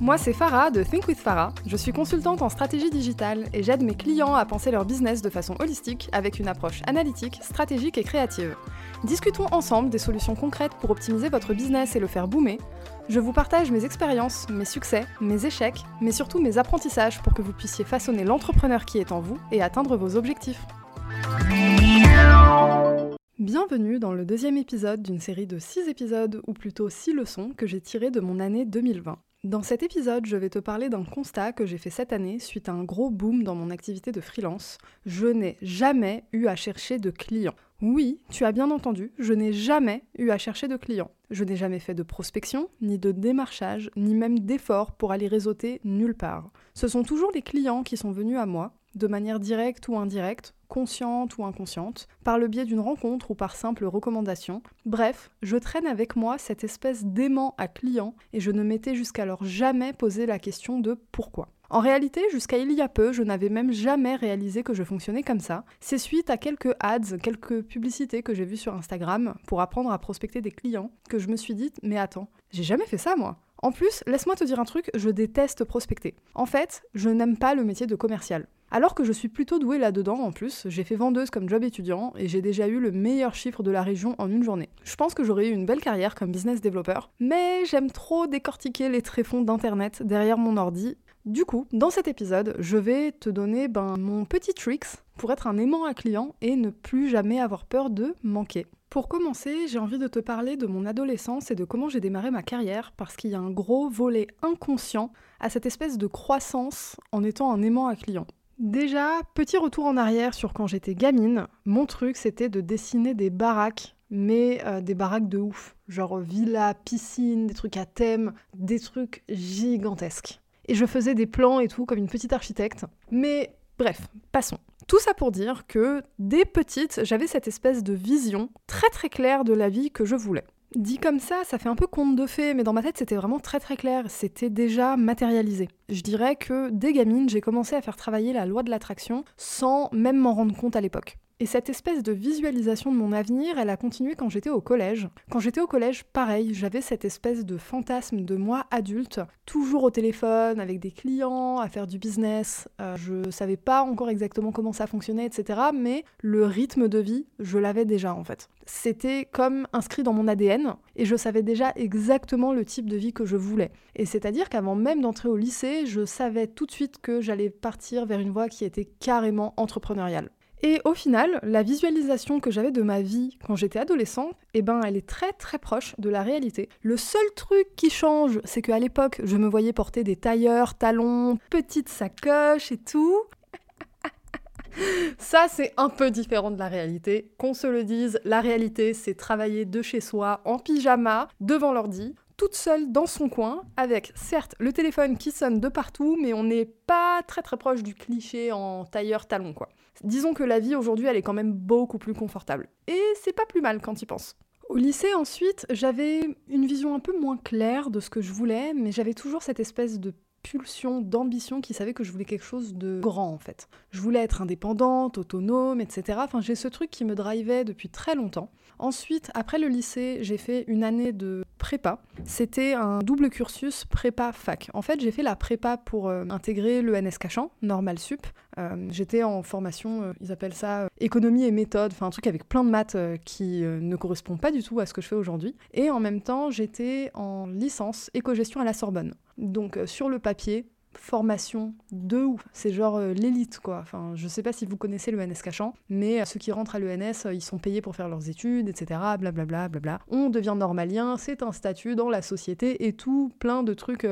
Moi c'est Farah de Think with Farah. Je suis consultante en stratégie digitale et j'aide mes clients à penser leur business de façon holistique avec une approche analytique, stratégique et créative. Discutons ensemble des solutions concrètes pour optimiser votre business et le faire boomer. Je vous partage mes expériences, mes succès, mes échecs, mais surtout mes apprentissages pour que vous puissiez façonner l'entrepreneur qui est en vous et atteindre vos objectifs. Bienvenue dans le deuxième épisode d'une série de 6 épisodes, ou plutôt 6 leçons, que j'ai tirées de mon année 2020. Dans cet épisode, je vais te parler d'un constat que j'ai fait cette année suite à un gros boom dans mon activité de freelance. Je n'ai jamais eu à chercher de clients. Oui, tu as bien entendu, je n'ai jamais eu à chercher de clients. Je n'ai jamais fait de prospection, ni de démarchage, ni même d'effort pour aller réseauter nulle part. Ce sont toujours les clients qui sont venus à moi, de manière directe ou indirecte, consciente ou inconsciente, par le biais d'une rencontre ou par simple recommandation. Bref, je traîne avec moi cette espèce d'aimant à client et je ne m'étais jusqu'alors jamais posé la question de pourquoi. En réalité, jusqu'à il y a peu, je n'avais même jamais réalisé que je fonctionnais comme ça. C'est suite à quelques ads, quelques publicités que j'ai vues sur Instagram pour apprendre à prospecter des clients que je me suis dit mais attends, j'ai jamais fait ça moi. En plus, laisse-moi te dire un truc, je déteste prospecter. En fait, je n'aime pas le métier de commercial. Alors que je suis plutôt douée là-dedans en plus, j'ai fait vendeuse comme job étudiant et j'ai déjà eu le meilleur chiffre de la région en une journée. Je pense que j'aurais eu une belle carrière comme business développeur, mais j'aime trop décortiquer les tréfonds d'internet derrière mon ordi. Du coup, dans cet épisode, je vais te donner ben, mon petit tricks pour être un aimant à client et ne plus jamais avoir peur de manquer. Pour commencer, j'ai envie de te parler de mon adolescence et de comment j'ai démarré ma carrière parce qu'il y a un gros volet inconscient à cette espèce de croissance en étant un aimant à client. Déjà, petit retour en arrière sur quand j'étais gamine, mon truc c'était de dessiner des baraques, mais euh, des baraques de ouf. Genre villa, piscine, des trucs à thème, des trucs gigantesques. Et je faisais des plans et tout comme une petite architecte. Mais bref, passons. Tout ça pour dire que dès petite, j'avais cette espèce de vision très très claire de la vie que je voulais. Dit comme ça, ça fait un peu conte de fées, mais dans ma tête c'était vraiment très très clair, c'était déjà matérialisé. Je dirais que dès gamine, j'ai commencé à faire travailler la loi de l'attraction sans même m'en rendre compte à l'époque. Et cette espèce de visualisation de mon avenir, elle a continué quand j'étais au collège. Quand j'étais au collège, pareil, j'avais cette espèce de fantasme de moi adulte, toujours au téléphone, avec des clients, à faire du business. Euh, je savais pas encore exactement comment ça fonctionnait, etc. Mais le rythme de vie, je l'avais déjà en fait. C'était comme inscrit dans mon ADN et je savais déjà exactement le type de vie que je voulais. Et c'est-à-dire qu'avant même d'entrer au lycée, je savais tout de suite que j'allais partir vers une voie qui était carrément entrepreneuriale. Et au final, la visualisation que j'avais de ma vie quand j'étais adolescente, eh ben, elle est très très proche de la réalité. Le seul truc qui change, c'est qu'à l'époque, je me voyais porter des tailleurs, talons, petites sacoches et tout. Ça, c'est un peu différent de la réalité. Qu'on se le dise, la réalité, c'est travailler de chez soi, en pyjama, devant l'ordi, toute seule dans son coin, avec certes le téléphone qui sonne de partout, mais on n'est pas très très proche du cliché en tailleur talon quoi. Disons que la vie aujourd'hui, elle est quand même beaucoup plus confortable. Et c'est pas plus mal quand y penses. Au lycée, ensuite, j'avais une vision un peu moins claire de ce que je voulais, mais j'avais toujours cette espèce de pulsion d'ambition qui savait que je voulais quelque chose de grand en fait. Je voulais être indépendante, autonome, etc. Enfin, j'ai ce truc qui me drivait depuis très longtemps. Ensuite, après le lycée, j'ai fait une année de prépa. C'était un double cursus prépa-fac. En fait, j'ai fait la prépa pour euh, intégrer le NS Cachan, Normal Sup. Euh, j'étais en formation, euh, ils appellent ça économie et méthode, enfin un truc avec plein de maths qui ne correspond pas du tout à ce que je fais aujourd'hui. Et en même temps, j'étais en licence éco-gestion à la Sorbonne. Donc sur le papier, formation de ouf. C'est genre euh, l'élite, quoi. Enfin, je sais pas si vous connaissez le NS Cachan, mais euh, ceux qui rentrent à l'ENS, euh, ils sont payés pour faire leurs études, etc. Blablabla, bla, On devient normalien, c'est un statut dans la société et tout, plein de trucs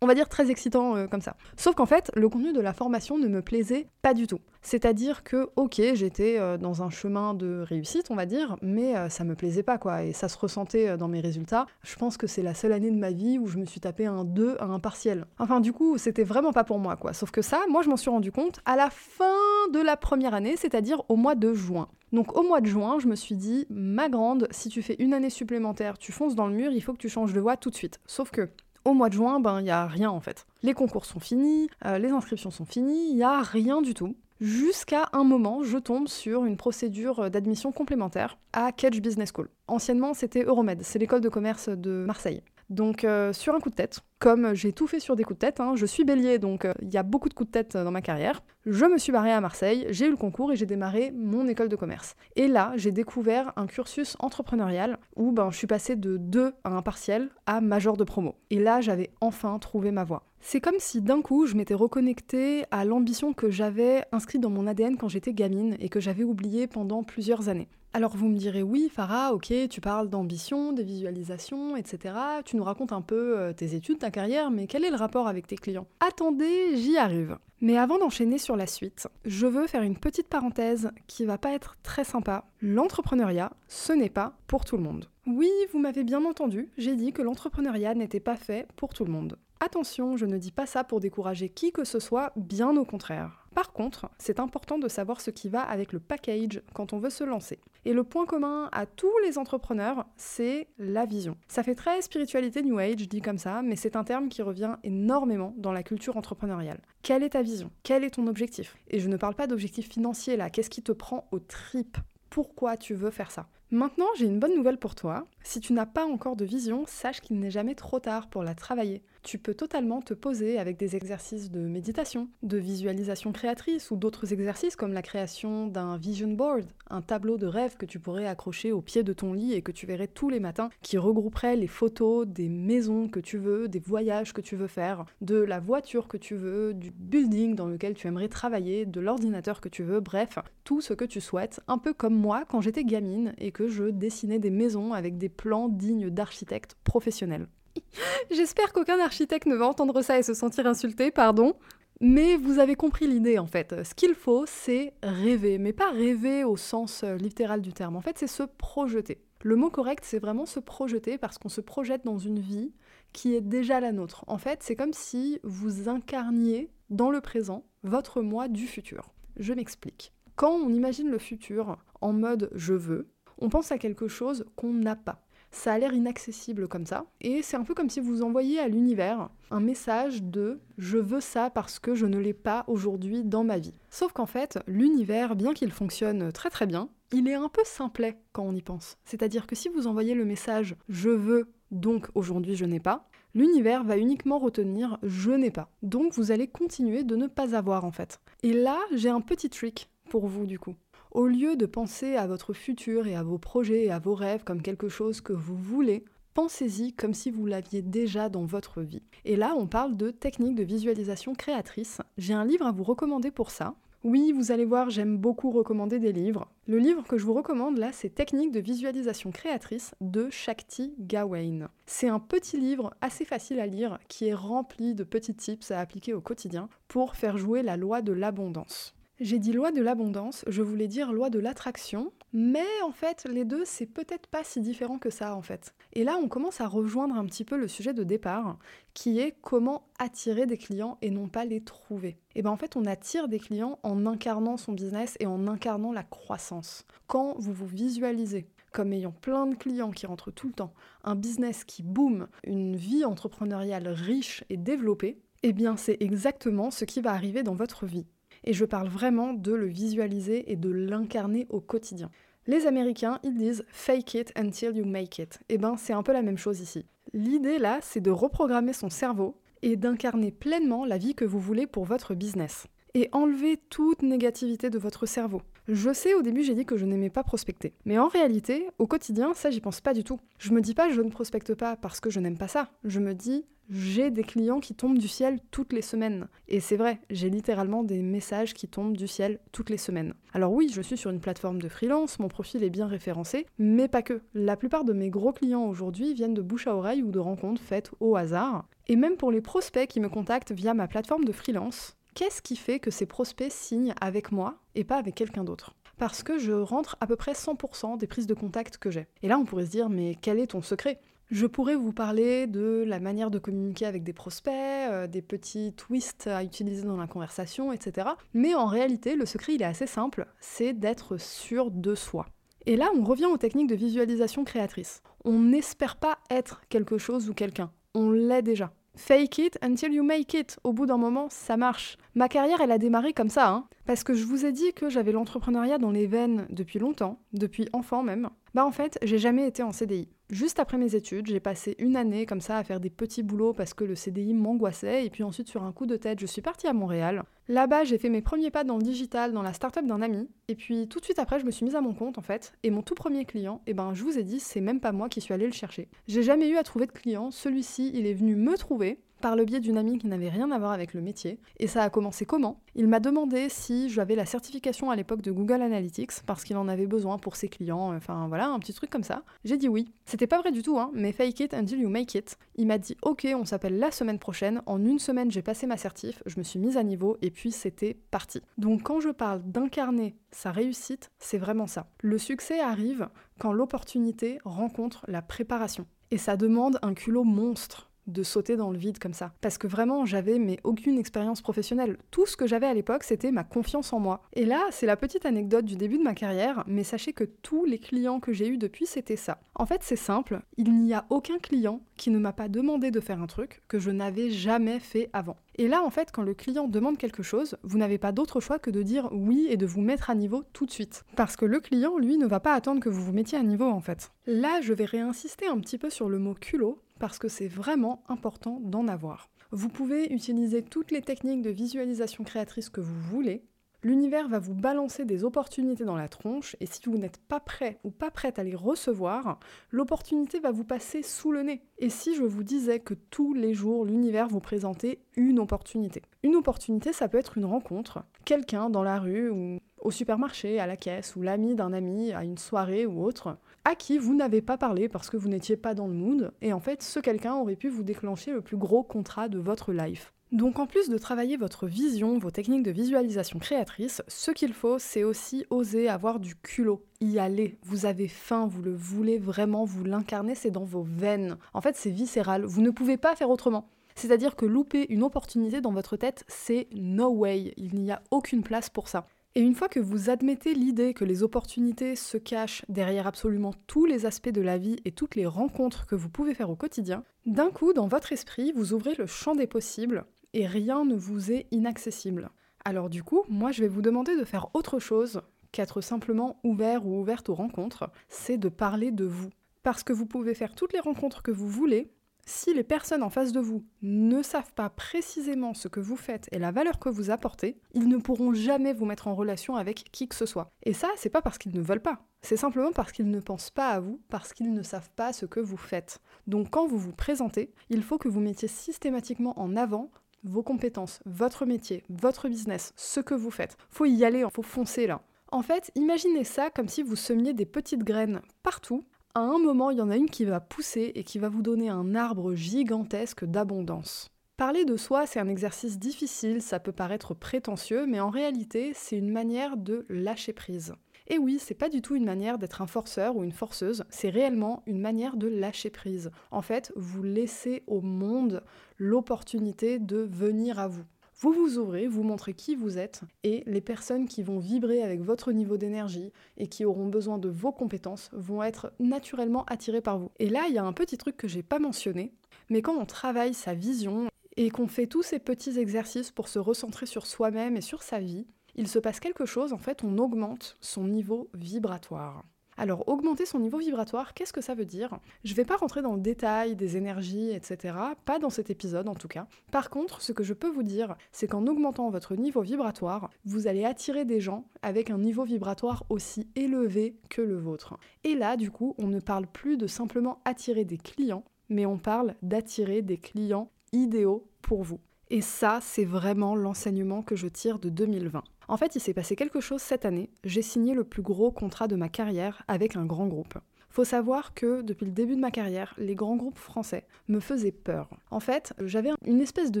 on va dire très excitant euh, comme ça. Sauf qu'en fait, le contenu de la formation ne me plaisait pas du tout. C'est-à-dire que, ok, j'étais euh, dans un chemin de réussite, on va dire, mais euh, ça me plaisait pas, quoi, et ça se ressentait dans mes résultats. Je pense que c'est la seule année de ma vie où je me suis tapé un 2 à un partiel. Enfin, du coup, c'était vraiment pas pour moi, quoi. Sauf que ça, moi, je m'en suis rendu compte à la fin de la première année, c'est-à-dire au mois de juin. Donc au mois de juin, je me suis dit, ma grande, si tu fais une année supplémentaire, tu fonces dans le mur, il faut que tu changes de voie tout de suite. Sauf que au mois de juin, ben il y a rien en fait. Les concours sont finis, euh, les inscriptions sont finies, il y a rien du tout. Jusqu'à un moment, je tombe sur une procédure d'admission complémentaire à Kedge Business School. Anciennement, c'était Euromed, c'est l'école de commerce de Marseille. Donc euh, sur un coup de tête, comme j'ai tout fait sur des coups de tête, hein, je suis bélier, donc euh, il y a beaucoup de coups de tête dans ma carrière, je me suis barrée à Marseille, j'ai eu le concours et j'ai démarré mon école de commerce. Et là, j'ai découvert un cursus entrepreneurial où ben, je suis passée de 2 à un partiel à major de promo. Et là, j'avais enfin trouvé ma voie. C'est comme si d'un coup je m'étais reconnectée à l'ambition que j'avais inscrite dans mon ADN quand j'étais gamine et que j'avais oubliée pendant plusieurs années. Alors vous me direz oui, Farah, ok, tu parles d'ambition, de visualisation, etc. Tu nous racontes un peu euh, tes études, ta carrière, mais quel est le rapport avec tes clients? Attendez, j'y arrive. Mais avant d'enchaîner sur la suite, je veux faire une petite parenthèse qui va pas être très sympa. L'entrepreneuriat, ce n'est pas pour tout le monde. Oui, vous m'avez bien entendu, j'ai dit que l'entrepreneuriat n'était pas fait pour tout le monde. Attention, je ne dis pas ça pour décourager qui que ce soit, bien au contraire. Par contre, c'est important de savoir ce qui va avec le package quand on veut se lancer. Et le point commun à tous les entrepreneurs, c'est la vision. Ça fait très spiritualité New Age, dit comme ça, mais c'est un terme qui revient énormément dans la culture entrepreneuriale. Quelle est ta vision? Quel est ton objectif? Et je ne parle pas d'objectif financier là, qu'est-ce qui te prend aux tripes pourquoi tu veux faire ça? Maintenant, j'ai une bonne nouvelle pour toi. Si tu n'as pas encore de vision, sache qu'il n'est jamais trop tard pour la travailler tu peux totalement te poser avec des exercices de méditation, de visualisation créatrice ou d'autres exercices comme la création d'un vision board, un tableau de rêve que tu pourrais accrocher au pied de ton lit et que tu verrais tous les matins, qui regrouperait les photos des maisons que tu veux, des voyages que tu veux faire, de la voiture que tu veux, du building dans lequel tu aimerais travailler, de l'ordinateur que tu veux, bref, tout ce que tu souhaites, un peu comme moi quand j'étais gamine et que je dessinais des maisons avec des plans dignes d'architectes professionnels. J'espère qu'aucun architecte ne va entendre ça et se sentir insulté, pardon. Mais vous avez compris l'idée en fait. Ce qu'il faut, c'est rêver, mais pas rêver au sens euh, littéral du terme. En fait, c'est se projeter. Le mot correct, c'est vraiment se projeter parce qu'on se projette dans une vie qui est déjà la nôtre. En fait, c'est comme si vous incarniez dans le présent votre moi du futur. Je m'explique. Quand on imagine le futur en mode je veux, on pense à quelque chose qu'on n'a pas. Ça a l'air inaccessible comme ça. Et c'est un peu comme si vous envoyiez à l'univers un message de je veux ça parce que je ne l'ai pas aujourd'hui dans ma vie. Sauf qu'en fait, l'univers, bien qu'il fonctionne très très bien, il est un peu simplet quand on y pense. C'est-à-dire que si vous envoyez le message je veux donc aujourd'hui je n'ai pas, l'univers va uniquement retenir je n'ai pas. Donc vous allez continuer de ne pas avoir en fait. Et là, j'ai un petit trick pour vous du coup. Au lieu de penser à votre futur et à vos projets et à vos rêves comme quelque chose que vous voulez, pensez-y comme si vous l'aviez déjà dans votre vie. Et là, on parle de techniques de visualisation créatrice. J'ai un livre à vous recommander pour ça. Oui, vous allez voir, j'aime beaucoup recommander des livres. Le livre que je vous recommande là, c'est Techniques de visualisation créatrice de Shakti Gawain. C'est un petit livre assez facile à lire qui est rempli de petits tips à appliquer au quotidien pour faire jouer la loi de l'abondance. J'ai dit loi de l'abondance, je voulais dire loi de l'attraction, mais en fait les deux c'est peut-être pas si différent que ça en fait. Et là on commence à rejoindre un petit peu le sujet de départ, qui est comment attirer des clients et non pas les trouver. Et bien en fait on attire des clients en incarnant son business et en incarnant la croissance. Quand vous vous visualisez comme ayant plein de clients qui rentrent tout le temps, un business qui boom, une vie entrepreneuriale riche et développée, eh bien c'est exactement ce qui va arriver dans votre vie. Et je parle vraiment de le visualiser et de l'incarner au quotidien. Les Américains, ils disent fake it until you make it. Et eh ben, c'est un peu la même chose ici. L'idée là, c'est de reprogrammer son cerveau et d'incarner pleinement la vie que vous voulez pour votre business. Et enlever toute négativité de votre cerveau. Je sais, au début, j'ai dit que je n'aimais pas prospecter. Mais en réalité, au quotidien, ça, j'y pense pas du tout. Je me dis pas je ne prospecte pas parce que je n'aime pas ça. Je me dis j'ai des clients qui tombent du ciel toutes les semaines. Et c'est vrai, j'ai littéralement des messages qui tombent du ciel toutes les semaines. Alors oui, je suis sur une plateforme de freelance, mon profil est bien référencé, mais pas que. La plupart de mes gros clients aujourd'hui viennent de bouche à oreille ou de rencontres faites au hasard. Et même pour les prospects qui me contactent via ma plateforme de freelance, qu'est-ce qui fait que ces prospects signent avec moi et pas avec quelqu'un d'autre? Parce que je rentre à peu près 100% des prises de contact que j'ai. Et là, on pourrait se dire, mais quel est ton secret? Je pourrais vous parler de la manière de communiquer avec des prospects, euh, des petits twists à utiliser dans la conversation, etc. Mais en réalité, le secret, il est assez simple, c'est d'être sûr de soi. Et là, on revient aux techniques de visualisation créatrice. On n'espère pas être quelque chose ou quelqu'un, on l'est déjà. Fake it until you make it. Au bout d'un moment, ça marche. Ma carrière, elle a démarré comme ça, hein. Parce que je vous ai dit que j'avais l'entrepreneuriat dans les veines depuis longtemps, depuis enfant même. Bah en fait, j'ai jamais été en CDI. Juste après mes études, j'ai passé une année comme ça à faire des petits boulots parce que le CDI m'angoissait et puis ensuite sur un coup de tête, je suis partie à Montréal. Là-bas, j'ai fait mes premiers pas dans le digital, dans la startup d'un ami et puis tout de suite après, je me suis mise à mon compte en fait et mon tout premier client, eh ben je vous ai dit, c'est même pas moi qui suis allée le chercher. J'ai jamais eu à trouver de client, celui-ci, il est venu me trouver par le biais d'une amie qui n'avait rien à voir avec le métier. Et ça a commencé comment? Il m'a demandé si j'avais la certification à l'époque de Google Analytics, parce qu'il en avait besoin pour ses clients, enfin voilà, un petit truc comme ça. J'ai dit oui. C'était pas vrai du tout, hein, mais fake it until you make it. Il m'a dit ok, on s'appelle la semaine prochaine. En une semaine, j'ai passé ma certif, je me suis mise à niveau, et puis c'était parti. Donc quand je parle d'incarner sa réussite, c'est vraiment ça. Le succès arrive quand l'opportunité rencontre la préparation. Et ça demande un culot monstre de sauter dans le vide comme ça. Parce que vraiment, j'avais mais aucune expérience professionnelle. Tout ce que j'avais à l'époque, c'était ma confiance en moi. Et là, c'est la petite anecdote du début de ma carrière, mais sachez que tous les clients que j'ai eus depuis, c'était ça. En fait, c'est simple, il n'y a aucun client qui ne m'a pas demandé de faire un truc que je n'avais jamais fait avant. Et là, en fait, quand le client demande quelque chose, vous n'avez pas d'autre choix que de dire oui et de vous mettre à niveau tout de suite. Parce que le client, lui, ne va pas attendre que vous vous mettiez à niveau, en fait. Là, je vais réinsister un petit peu sur le mot culot, parce que c'est vraiment important d'en avoir. Vous pouvez utiliser toutes les techniques de visualisation créatrice que vous voulez. L'univers va vous balancer des opportunités dans la tronche et si vous n'êtes pas prêt ou pas prête à les recevoir, l'opportunité va vous passer sous le nez. Et si je vous disais que tous les jours l'univers vous présentait une opportunité? Une opportunité, ça peut être une rencontre, quelqu'un dans la rue ou au supermarché, à la caisse, ou l'ami d'un ami à une soirée ou autre à qui vous n'avez pas parlé parce que vous n'étiez pas dans le mood, et en fait ce quelqu'un aurait pu vous déclencher le plus gros contrat de votre life. Donc en plus de travailler votre vision, vos techniques de visualisation créatrice, ce qu'il faut, c'est aussi oser avoir du culot, y aller. Vous avez faim, vous le voulez vraiment, vous l'incarnez, c'est dans vos veines. En fait, c'est viscéral, vous ne pouvez pas faire autrement. C'est-à-dire que louper une opportunité dans votre tête, c'est no way, il n'y a aucune place pour ça. Et une fois que vous admettez l'idée que les opportunités se cachent derrière absolument tous les aspects de la vie et toutes les rencontres que vous pouvez faire au quotidien, d'un coup, dans votre esprit, vous ouvrez le champ des possibles et rien ne vous est inaccessible. Alors du coup, moi je vais vous demander de faire autre chose qu'être simplement ouvert ou ouverte aux rencontres, c'est de parler de vous. Parce que vous pouvez faire toutes les rencontres que vous voulez, si les personnes en face de vous ne savent pas précisément ce que vous faites et la valeur que vous apportez, ils ne pourront jamais vous mettre en relation avec qui que ce soit. Et ça, c'est pas parce qu'ils ne veulent pas. C'est simplement parce qu'ils ne pensent pas à vous, parce qu'ils ne savent pas ce que vous faites. Donc quand vous vous présentez, il faut que vous mettiez systématiquement en avant vos compétences, votre métier, votre business, ce que vous faites. Faut y aller, faut foncer là. En fait, imaginez ça comme si vous semiez des petites graines partout à un moment, il y en a une qui va pousser et qui va vous donner un arbre gigantesque d'abondance. Parler de soi, c'est un exercice difficile, ça peut paraître prétentieux, mais en réalité, c'est une manière de lâcher prise. Et oui, c'est pas du tout une manière d'être un forceur ou une forceuse, c'est réellement une manière de lâcher prise. En fait, vous laissez au monde l'opportunité de venir à vous. Vous vous ouvrez, vous montrez qui vous êtes et les personnes qui vont vibrer avec votre niveau d'énergie et qui auront besoin de vos compétences vont être naturellement attirées par vous. Et là, il y a un petit truc que j'ai pas mentionné, mais quand on travaille sa vision et qu'on fait tous ces petits exercices pour se recentrer sur soi-même et sur sa vie, il se passe quelque chose, en fait, on augmente son niveau vibratoire. Alors, augmenter son niveau vibratoire, qu'est-ce que ça veut dire? Je vais pas rentrer dans le détail des énergies, etc. Pas dans cet épisode en tout cas. Par contre, ce que je peux vous dire, c'est qu'en augmentant votre niveau vibratoire, vous allez attirer des gens avec un niveau vibratoire aussi élevé que le vôtre. Et là, du coup, on ne parle plus de simplement attirer des clients, mais on parle d'attirer des clients idéaux pour vous. Et ça, c'est vraiment l'enseignement que je tire de 2020. En fait, il s'est passé quelque chose cette année. J'ai signé le plus gros contrat de ma carrière avec un grand groupe. Faut savoir que depuis le début de ma carrière, les grands groupes français me faisaient peur. En fait, j'avais une espèce de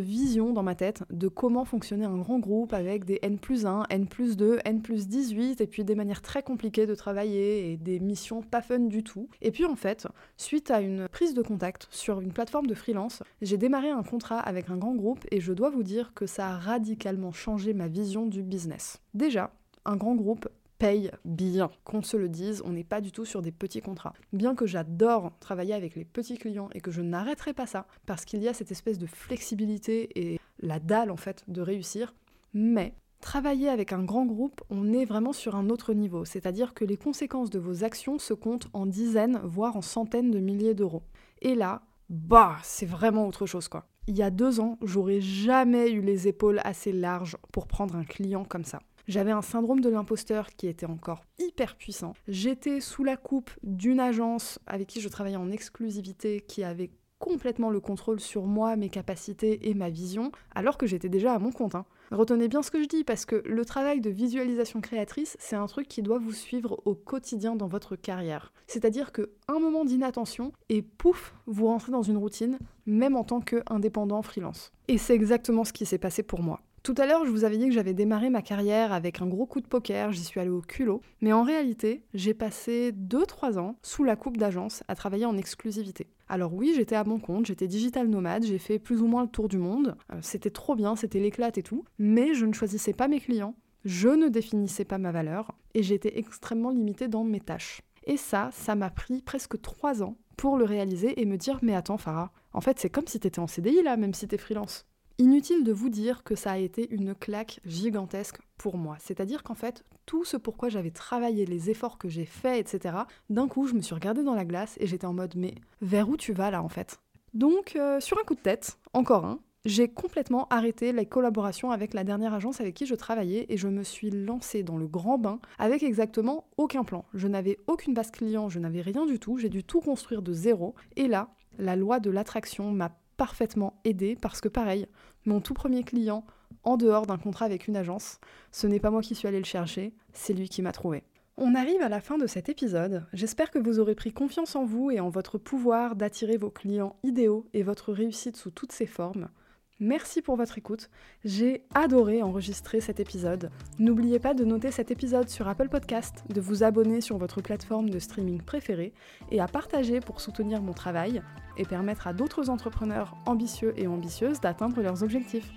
vision dans ma tête de comment fonctionnait un grand groupe avec des N plus 1, N plus 2, N plus 18, et puis des manières très compliquées de travailler et des missions pas fun du tout. Et puis en fait, suite à une prise de contact sur une plateforme de freelance, j'ai démarré un contrat avec un grand groupe et je dois vous dire que ça a radicalement changé ma vision du business. Déjà, un grand groupe paye bien. Qu'on se le dise, on n'est pas du tout sur des petits contrats. Bien que j'adore travailler avec les petits clients et que je n'arrêterai pas ça, parce qu'il y a cette espèce de flexibilité et la dalle en fait de réussir, mais Travailler avec un grand groupe, on est vraiment sur un autre niveau, c'est-à-dire que les conséquences de vos actions se comptent en dizaines, voire en centaines de milliers d'euros. Et là, bah, c'est vraiment autre chose quoi. Il y a deux ans, j'aurais jamais eu les épaules assez larges pour prendre un client comme ça. J'avais un syndrome de l'imposteur qui était encore hyper puissant. J'étais sous la coupe d'une agence avec qui je travaillais en exclusivité qui avait complètement le contrôle sur moi, mes capacités et ma vision, alors que j'étais déjà à mon compte. Hein. Retenez bien ce que je dis, parce que le travail de visualisation créatrice, c'est un truc qui doit vous suivre au quotidien dans votre carrière. C'est-à-dire que un moment d'inattention, et pouf, vous rentrez dans une routine, même en tant qu'indépendant freelance. Et c'est exactement ce qui s'est passé pour moi. Tout à l'heure, je vous avais dit que j'avais démarré ma carrière avec un gros coup de poker, j'y suis allée au culot, mais en réalité, j'ai passé 2-3 ans sous la coupe d'agence à travailler en exclusivité. Alors oui, j'étais à mon compte, j'étais digital nomade, j'ai fait plus ou moins le tour du monde, euh, c'était trop bien, c'était l'éclate et tout, mais je ne choisissais pas mes clients, je ne définissais pas ma valeur, et j'étais extrêmement limitée dans mes tâches. Et ça, ça m'a pris presque 3 ans pour le réaliser et me dire mais attends Farah, en fait c'est comme si t'étais en CDI là, même si t'es freelance. Inutile de vous dire que ça a été une claque gigantesque pour moi. C'est-à-dire qu'en fait, tout ce pourquoi j'avais travaillé, les efforts que j'ai faits, etc., d'un coup, je me suis regardée dans la glace et j'étais en mode mais vers où tu vas là en fait? Donc, euh, sur un coup de tête, encore un, j'ai complètement arrêté les collaborations avec la dernière agence avec qui je travaillais et je me suis lancée dans le grand bain avec exactement aucun plan. Je n'avais aucune base client, je n'avais rien du tout, j'ai dû tout construire de zéro. Et là, la loi de l'attraction m'a parfaitement aidé parce que pareil, mon tout premier client en dehors d'un contrat avec une agence, ce n'est pas moi qui suis allé le chercher, c'est lui qui m'a trouvé. On arrive à la fin de cet épisode. J'espère que vous aurez pris confiance en vous et en votre pouvoir d'attirer vos clients idéaux et votre réussite sous toutes ses formes. Merci pour votre écoute. J'ai adoré enregistrer cet épisode. N'oubliez pas de noter cet épisode sur Apple Podcast, de vous abonner sur votre plateforme de streaming préférée et à partager pour soutenir mon travail et permettre à d'autres entrepreneurs ambitieux et ambitieuses d'atteindre leurs objectifs.